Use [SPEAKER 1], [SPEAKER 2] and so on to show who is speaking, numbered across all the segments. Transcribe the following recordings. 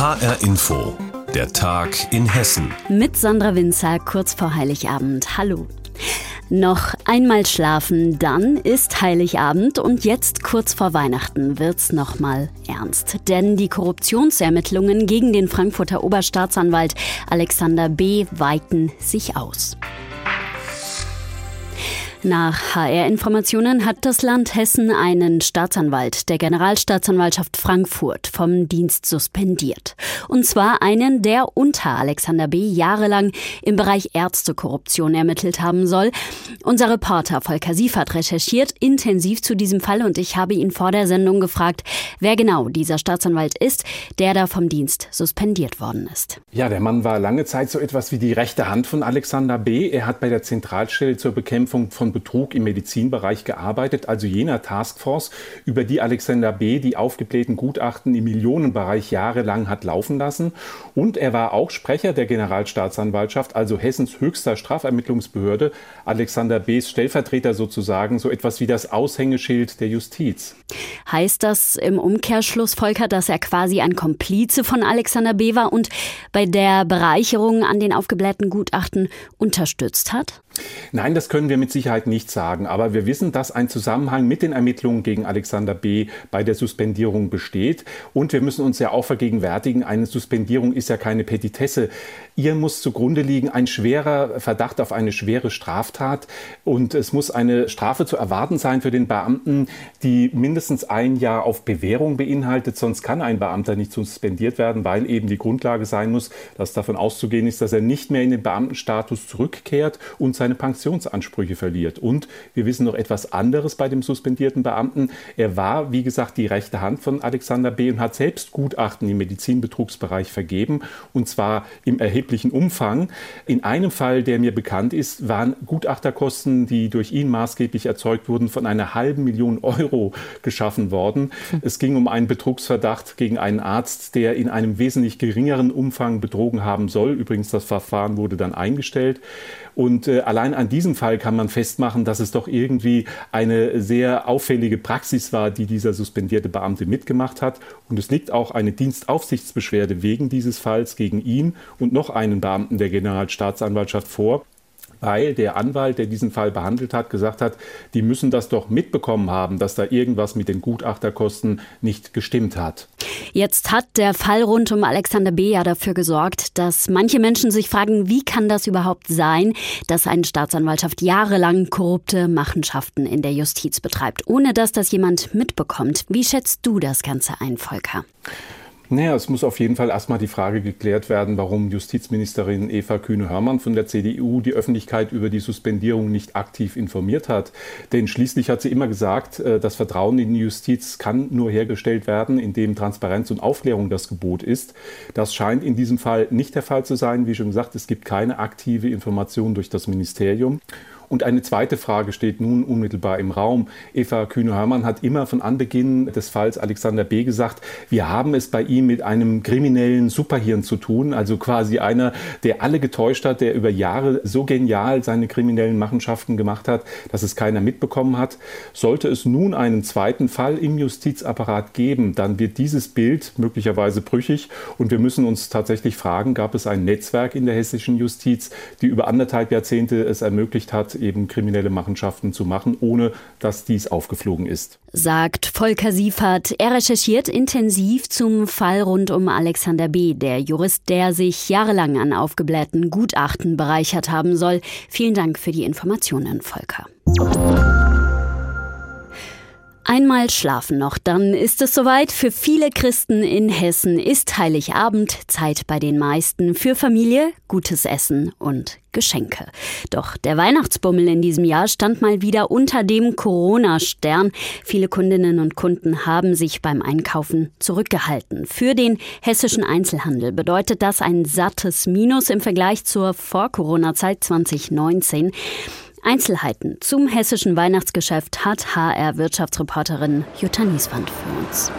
[SPEAKER 1] HR Info, der Tag in Hessen.
[SPEAKER 2] Mit Sandra Winzer kurz vor Heiligabend. Hallo. Noch einmal schlafen, dann ist Heiligabend und jetzt kurz vor Weihnachten wird's noch mal ernst, denn die Korruptionsermittlungen gegen den Frankfurter Oberstaatsanwalt Alexander B weiten sich aus. Nach HR-Informationen hat das Land Hessen einen Staatsanwalt der Generalstaatsanwaltschaft Frankfurt vom Dienst suspendiert. Und zwar einen, der unter Alexander B. jahrelang im Bereich Ärztekorruption ermittelt haben soll. Unser Reporter Volker Siefert recherchiert intensiv zu diesem Fall und ich habe ihn vor der Sendung gefragt, wer genau dieser Staatsanwalt ist, der da vom Dienst suspendiert worden ist.
[SPEAKER 3] Ja, der Mann war lange Zeit so etwas wie die rechte Hand von Alexander B. Er hat bei der Zentralstelle zur Bekämpfung von Betrug im Medizinbereich gearbeitet, also jener Taskforce, über die Alexander B. die aufgeblähten Gutachten im Millionenbereich jahrelang hat laufen lassen. Und er war auch Sprecher der Generalstaatsanwaltschaft, also Hessens höchster Strafermittlungsbehörde, Alexander B.s Stellvertreter sozusagen, so etwas wie das Aushängeschild der Justiz.
[SPEAKER 2] Heißt das im Umkehrschluss, Volker, dass er quasi ein Komplize von Alexander B. war und bei der Bereicherung an den aufgeblähten Gutachten unterstützt hat?
[SPEAKER 3] Nein, das können wir mit Sicherheit nicht sagen. Aber wir wissen, dass ein Zusammenhang mit den Ermittlungen gegen Alexander B. bei der Suspendierung besteht. Und wir müssen uns ja auch vergegenwärtigen, eine Suspendierung ist ja keine Petitesse. Ihr muss zugrunde liegen ein schwerer Verdacht auf eine schwere Straftat. Und es muss eine Strafe zu erwarten sein für den Beamten, die mindestens ein Jahr auf Bewährung beinhaltet. Sonst kann ein Beamter nicht suspendiert werden, weil eben die Grundlage sein muss, dass davon auszugehen ist, dass er nicht mehr in den Beamtenstatus zurückkehrt und seine Pensionsansprüche verliert. Und wir wissen noch etwas anderes bei dem suspendierten Beamten. Er war, wie gesagt, die rechte Hand von Alexander B. und hat selbst Gutachten im Medizinbetrugsbereich vergeben, und zwar im erheblichen Umfang. In einem Fall, der mir bekannt ist, waren Gutachterkosten, die durch ihn maßgeblich erzeugt wurden, von einer halben Million Euro geschaffen worden. Es ging um einen Betrugsverdacht gegen einen Arzt, der in einem wesentlich geringeren Umfang betrogen haben soll. Übrigens, das Verfahren wurde dann eingestellt. Und äh, allein an diesem Fall kann man festmachen, dass es doch irgendwie eine sehr auffällige Praxis war, die dieser suspendierte Beamte mitgemacht hat. Und es liegt auch eine Dienstaufsichtsbeschwerde wegen dieses Falls gegen ihn und noch einen Beamten der Generalstaatsanwaltschaft vor weil der Anwalt, der diesen Fall behandelt hat, gesagt hat, die müssen das doch mitbekommen haben, dass da irgendwas mit den Gutachterkosten nicht gestimmt hat.
[SPEAKER 2] Jetzt hat der Fall rund um Alexander B. ja dafür gesorgt, dass manche Menschen sich fragen, wie kann das überhaupt sein, dass eine Staatsanwaltschaft jahrelang korrupte Machenschaften in der Justiz betreibt, ohne dass das jemand mitbekommt. Wie schätzt du das Ganze ein, Volker?
[SPEAKER 3] Naja, es muss auf jeden Fall erstmal die Frage geklärt werden, warum Justizministerin Eva Kühne-Hörmann von der CDU die Öffentlichkeit über die Suspendierung nicht aktiv informiert hat. Denn schließlich hat sie immer gesagt, äh, das Vertrauen in die Justiz kann nur hergestellt werden, indem Transparenz und Aufklärung das Gebot ist. Das scheint in diesem Fall nicht der Fall zu sein. Wie schon gesagt, es gibt keine aktive Information durch das Ministerium. Und eine zweite Frage steht nun unmittelbar im Raum. Eva Kühne-Hörmann hat immer von Anbeginn des Falls Alexander B. gesagt, wir haben es bei ihm mit einem kriminellen Superhirn zu tun, also quasi einer, der alle getäuscht hat, der über Jahre so genial seine kriminellen Machenschaften gemacht hat, dass es keiner mitbekommen hat. Sollte es nun einen zweiten Fall im Justizapparat geben, dann wird dieses Bild möglicherweise brüchig und wir müssen uns tatsächlich fragen, gab es ein Netzwerk in der hessischen Justiz, die über anderthalb Jahrzehnte es ermöglicht hat, eben kriminelle Machenschaften zu machen, ohne dass dies aufgeflogen ist.
[SPEAKER 2] Sagt Volker Siefert. Er recherchiert intensiv zum Fall rund um Alexander B., der Jurist, der sich jahrelang an aufgeblähten Gutachten bereichert haben soll. Vielen Dank für die Informationen, Volker. Einmal schlafen noch, dann ist es soweit. Für viele Christen in Hessen ist Heiligabend Zeit bei den meisten für Familie, gutes Essen und Geschenke. Doch der Weihnachtsbummel in diesem Jahr stand mal wieder unter dem Corona-Stern. Viele Kundinnen und Kunden haben sich beim Einkaufen zurückgehalten. Für den hessischen Einzelhandel bedeutet das ein sattes Minus im Vergleich zur Vor-Corona-Zeit 2019. Einzelheiten zum hessischen Weihnachtsgeschäft hat HR-Wirtschaftsreporterin Jutta Nieswand für uns.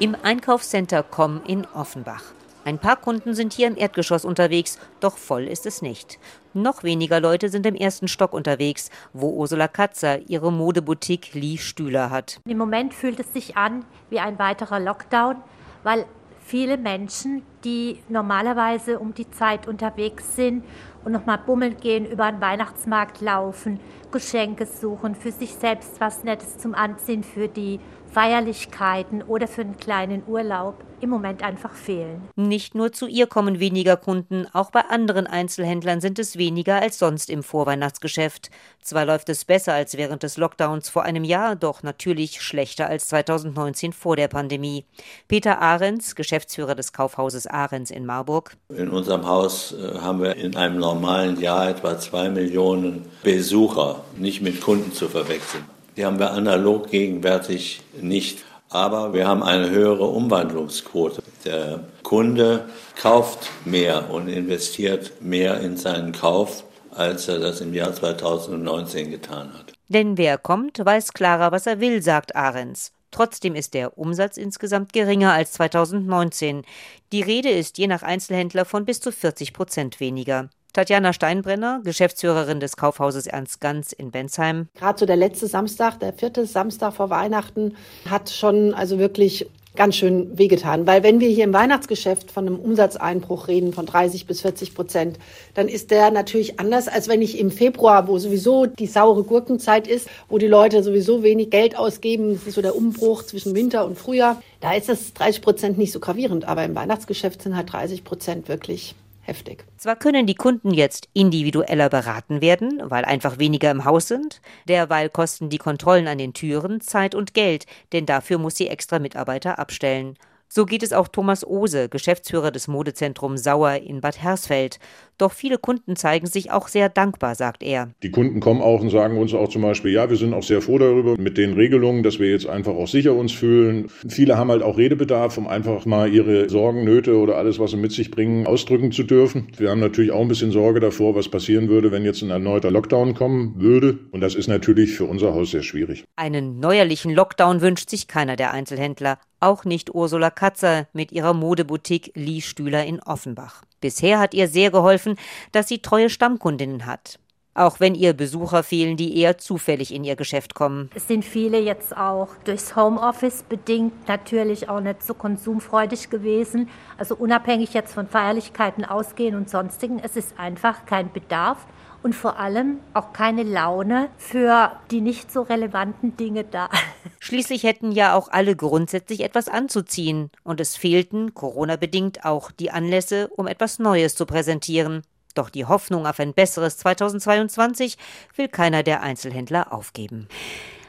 [SPEAKER 4] Im Einkaufscenter Com in Offenbach. Ein paar Kunden sind hier im Erdgeschoss unterwegs, doch voll ist es nicht. Noch weniger Leute sind im ersten Stock unterwegs, wo Ursula Katzer ihre Modeboutique Lee Stühler hat.
[SPEAKER 5] Im Moment fühlt es sich an wie ein weiterer Lockdown, weil viele Menschen, die normalerweise um die Zeit unterwegs sind und nochmal bummeln gehen, über den Weihnachtsmarkt laufen, Geschenke suchen, für sich selbst was Nettes zum Anziehen, für die Feierlichkeiten oder für einen kleinen Urlaub im Moment einfach fehlen.
[SPEAKER 4] Nicht nur zu ihr kommen weniger Kunden, auch bei anderen Einzelhändlern sind es weniger als sonst im Vorweihnachtsgeschäft. Zwar läuft es besser als während des Lockdowns vor einem Jahr, doch natürlich schlechter als 2019 vor der Pandemie. Peter Ahrens, Geschäftsführer des Kaufhauses Ahrens in Marburg.
[SPEAKER 6] In unserem Haus äh, haben wir in einem normalen Jahr etwa zwei Millionen Besucher, nicht mit Kunden zu verwechseln. Die haben wir analog gegenwärtig nicht. Aber wir haben eine höhere Umwandlungsquote. Der Kunde kauft mehr und investiert mehr in seinen Kauf, als er das im Jahr 2019 getan hat.
[SPEAKER 4] Denn wer kommt, weiß klarer, was er will, sagt Ahrens. Trotzdem ist der Umsatz insgesamt geringer als 2019. Die Rede ist je nach Einzelhändler von bis zu 40 Prozent weniger. Tatjana Steinbrenner, Geschäftsführerin des Kaufhauses Ernst Ganz in Bensheim.
[SPEAKER 7] Gerade so der letzte Samstag, der vierte Samstag vor Weihnachten, hat schon also wirklich ganz schön wehgetan. Weil wenn wir hier im Weihnachtsgeschäft von einem Umsatzeinbruch reden von 30 bis 40 Prozent, dann ist der natürlich anders, als wenn ich im Februar, wo sowieso die saure Gurkenzeit ist, wo die Leute sowieso wenig Geld ausgeben, das ist so der Umbruch zwischen Winter und Frühjahr, da ist das 30 Prozent nicht so gravierend. Aber im Weihnachtsgeschäft sind halt 30 Prozent wirklich heftig.
[SPEAKER 4] Zwar können die Kunden jetzt individueller beraten werden, weil einfach weniger im Haus sind, derweil kosten die Kontrollen an den Türen Zeit und Geld, denn dafür muss sie extra Mitarbeiter abstellen. So geht es auch Thomas Ose, Geschäftsführer des Modezentrums Sauer in Bad Hersfeld. Doch viele Kunden zeigen sich auch sehr dankbar, sagt er.
[SPEAKER 8] Die Kunden kommen auch und sagen uns auch zum Beispiel, ja, wir sind auch sehr froh darüber mit den Regelungen, dass wir jetzt einfach auch sicher uns fühlen. Viele haben halt auch Redebedarf, um einfach mal ihre Sorgen, Nöte oder alles, was sie mit sich bringen, ausdrücken zu dürfen. Wir haben natürlich auch ein bisschen Sorge davor, was passieren würde, wenn jetzt ein erneuter Lockdown kommen würde. Und das ist natürlich für unser Haus sehr schwierig.
[SPEAKER 4] Einen neuerlichen Lockdown wünscht sich keiner der Einzelhändler. Auch nicht Ursula Katzer mit ihrer Modeboutique Lee Stühler in Offenbach. Bisher hat ihr sehr geholfen, dass sie treue Stammkundinnen hat. Auch wenn ihr Besucher fehlen, die eher zufällig in ihr Geschäft kommen.
[SPEAKER 5] Es sind viele jetzt auch durchs Homeoffice bedingt natürlich auch nicht so konsumfreudig gewesen. Also unabhängig jetzt von Feierlichkeiten ausgehen und sonstigen. Es ist einfach kein Bedarf und vor allem auch keine Laune für die nicht so relevanten Dinge da.
[SPEAKER 4] Schließlich hätten ja auch alle grundsätzlich etwas anzuziehen und es fehlten, Corona-bedingt, auch die Anlässe, um etwas Neues zu präsentieren. Doch die Hoffnung auf ein besseres 2022 will keiner der Einzelhändler aufgeben.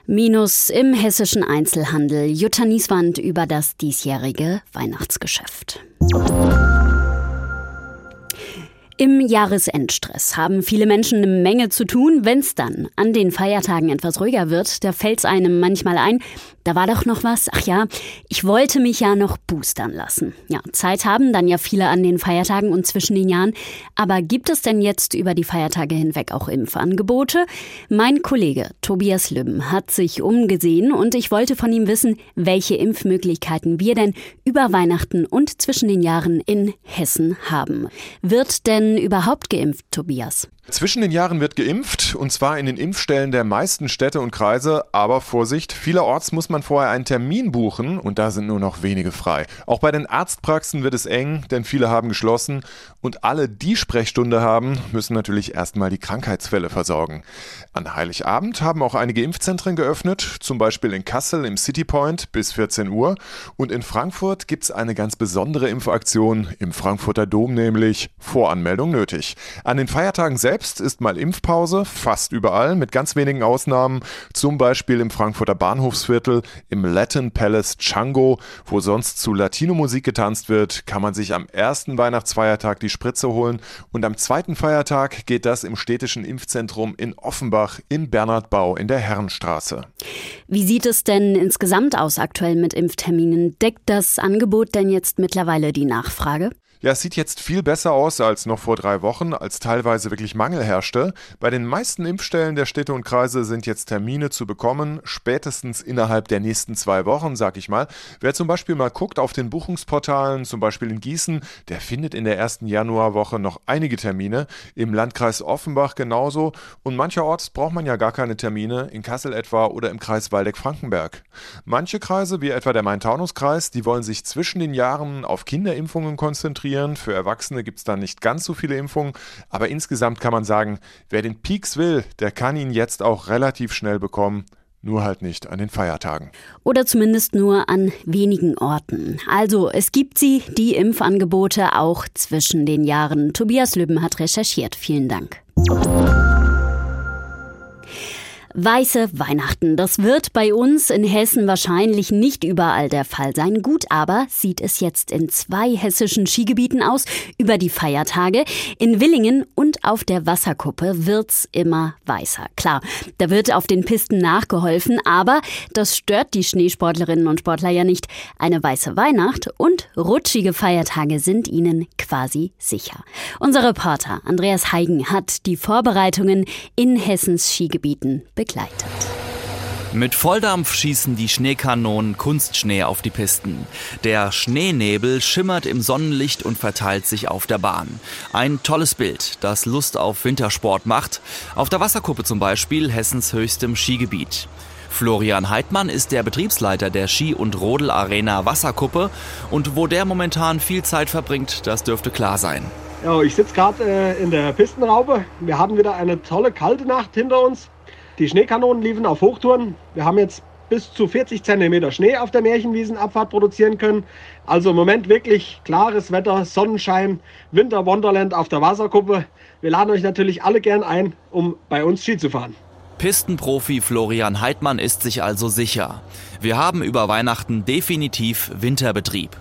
[SPEAKER 2] Minus im hessischen Einzelhandel. Jutta Nieswand über das diesjährige Weihnachtsgeschäft. Im Jahresendstress haben viele Menschen eine Menge zu tun. Wenn es dann an den Feiertagen etwas ruhiger wird, da fällt es einem manchmal ein, da war doch noch was. Ach ja, ich wollte mich ja noch boostern lassen. Ja, Zeit haben dann ja viele an den Feiertagen und zwischen den Jahren. Aber gibt es denn jetzt über die Feiertage hinweg auch Impfangebote? Mein Kollege Tobias Lübben hat sich umgesehen und ich wollte von ihm wissen, welche Impfmöglichkeiten wir denn über Weihnachten und zwischen den Jahren in Hessen haben. Wird denn überhaupt geimpft, Tobias?
[SPEAKER 9] Zwischen den Jahren wird geimpft, und zwar in den Impfstellen der meisten Städte und Kreise. Aber Vorsicht, vielerorts muss man vorher einen Termin buchen und da sind nur noch wenige frei. Auch bei den Arztpraxen wird es eng, denn viele haben geschlossen. Und alle, die Sprechstunde haben, müssen natürlich erstmal die Krankheitsfälle versorgen. An Heiligabend haben auch einige Impfzentren geöffnet, zum Beispiel in Kassel im City Point bis 14 Uhr. Und in Frankfurt gibt es eine ganz besondere Impfaktion, im Frankfurter Dom nämlich Voranmeldung nötig. An den Feiertagen selbst ist mal Impfpause, fast überall, mit ganz wenigen Ausnahmen, zum Beispiel im Frankfurter Bahnhofsviertel, im Latin Palace Chango, wo sonst zu Latino-Musik getanzt wird, kann man sich am ersten Weihnachtsfeiertag die Spritze holen und am zweiten Feiertag geht das im städtischen Impfzentrum in Offenbach in Bernhardbau in der Herrenstraße.
[SPEAKER 2] Wie sieht es denn insgesamt aus aktuell mit Impfterminen? Deckt das Angebot denn jetzt mittlerweile die Nachfrage?
[SPEAKER 9] Ja, es sieht jetzt viel besser aus als noch vor drei Wochen, als teilweise wirklich Mangel herrschte. Bei den meisten Impfstellen der Städte und Kreise sind jetzt Termine zu bekommen, spätestens innerhalb der nächsten zwei Wochen, sag ich mal. Wer zum Beispiel mal guckt auf den Buchungsportalen, zum Beispiel in Gießen, der findet in der ersten Januarwoche noch einige Termine. Im Landkreis Offenbach genauso. Und mancherorts braucht man ja gar keine Termine, in Kassel etwa oder im Kreis Waldeck-Frankenberg. Manche Kreise, wie etwa der Main-Taunus-Kreis, die wollen sich zwischen den Jahren auf Kinderimpfungen konzentrieren konzentrieren. Für Erwachsene gibt es da nicht ganz so viele Impfungen, aber insgesamt kann man sagen, wer den Peaks will, der kann ihn jetzt auch relativ schnell bekommen. Nur halt nicht an den Feiertagen.
[SPEAKER 2] Oder zumindest nur an wenigen Orten. Also es gibt sie, die Impfangebote, auch zwischen den Jahren. Tobias Lübben hat recherchiert. Vielen Dank. Weiße Weihnachten. Das wird bei uns in Hessen wahrscheinlich nicht überall der Fall sein. Gut, aber sieht es jetzt in zwei hessischen Skigebieten aus über die Feiertage. In Willingen und auf der Wasserkuppe wird's immer weißer. Klar, da wird auf den Pisten nachgeholfen, aber das stört die Schneesportlerinnen und Sportler ja nicht. Eine weiße Weihnacht und rutschige Feiertage sind ihnen quasi sicher. Unser Reporter Andreas Heigen hat die Vorbereitungen in Hessens Skigebieten begleitet.
[SPEAKER 10] Mit Volldampf schießen die Schneekanonen Kunstschnee auf die Pisten. Der Schneenebel schimmert im Sonnenlicht und verteilt sich auf der Bahn. Ein tolles Bild, das Lust auf Wintersport macht. Auf der Wasserkuppe zum Beispiel, Hessens höchstem Skigebiet. Florian Heidmann ist der Betriebsleiter der Ski- und Rodelarena Wasserkuppe und wo der momentan viel Zeit verbringt, das dürfte klar sein.
[SPEAKER 11] Ja, ich sitze gerade äh, in der Pistenraube. Wir haben wieder eine tolle kalte Nacht hinter uns. Die Schneekanonen liefen auf Hochtouren. Wir haben jetzt bis zu 40 cm Schnee auf der Märchenwiesenabfahrt produzieren können. Also im Moment wirklich klares Wetter, Sonnenschein, Winter Wonderland auf der Wasserkuppe. Wir laden euch natürlich alle gern ein, um bei uns Ski zu fahren.
[SPEAKER 10] Pistenprofi Florian Heidmann ist sich also sicher. Wir haben über Weihnachten definitiv Winterbetrieb.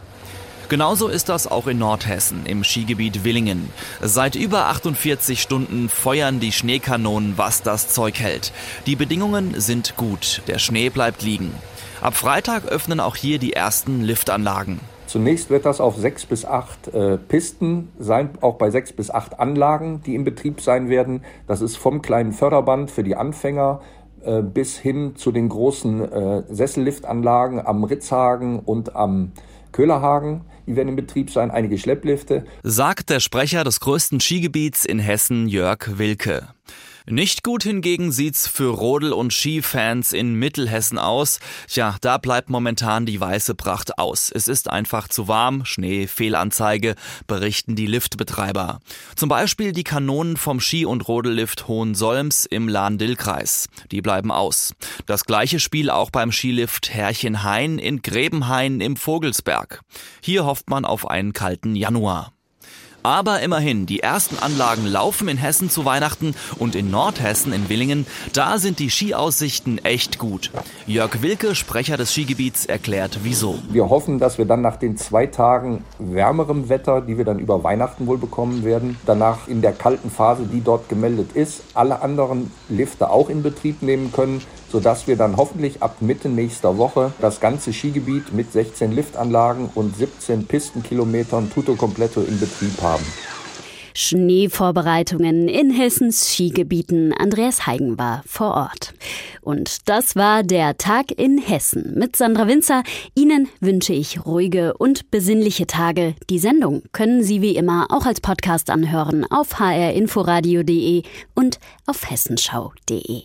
[SPEAKER 10] Genauso ist das auch in Nordhessen im Skigebiet Willingen. Seit über 48 Stunden feuern die Schneekanonen, was das Zeug hält. Die Bedingungen sind gut, der Schnee bleibt liegen. Ab Freitag öffnen auch hier die ersten Liftanlagen.
[SPEAKER 12] Zunächst wird das auf sechs bis acht äh, Pisten sein, auch bei sechs bis acht Anlagen, die in Betrieb sein werden. Das ist vom kleinen Förderband für die Anfänger äh, bis hin zu den großen äh, Sesselliftanlagen am Ritzhagen und am Köhlerhagen. Die werden in Betrieb sein, einige Schlepplifte.
[SPEAKER 10] Sagt der Sprecher des größten Skigebiets in Hessen, Jörg Wilke. Nicht gut hingegen sieht's für Rodel- und Skifans in Mittelhessen aus. Tja, da bleibt momentan die weiße Pracht aus. Es ist einfach zu warm, Schnee, Fehlanzeige, berichten die Liftbetreiber. Zum Beispiel die Kanonen vom Ski- und Rodellift Hohensolms im Lahn-Dill-Kreis. Die bleiben aus. Das gleiche Spiel auch beim Skilift Herrchenhain in Grebenhain im Vogelsberg. Hier hofft man auf einen kalten Januar. Aber immerhin, die ersten Anlagen laufen in Hessen zu Weihnachten und in Nordhessen in Willingen, da sind die Skiaussichten echt gut. Jörg Wilke, Sprecher des Skigebiets, erklärt wieso.
[SPEAKER 12] Wir hoffen, dass wir dann nach den zwei Tagen wärmerem Wetter, die wir dann über Weihnachten wohl bekommen werden, danach in der kalten Phase, die dort gemeldet ist, alle anderen Lifte auch in Betrieb nehmen können sodass wir dann hoffentlich ab Mitte nächster Woche das ganze Skigebiet mit 16 Liftanlagen und 17 Pistenkilometern tutto completo in Betrieb haben.
[SPEAKER 2] Schneevorbereitungen in Hessens Skigebieten. Andreas Heigen war vor Ort. Und das war der Tag in Hessen mit Sandra Winzer. Ihnen wünsche ich ruhige und besinnliche Tage. Die Sendung können Sie wie immer auch als Podcast anhören auf hrinforadio.de und auf hessenschau.de.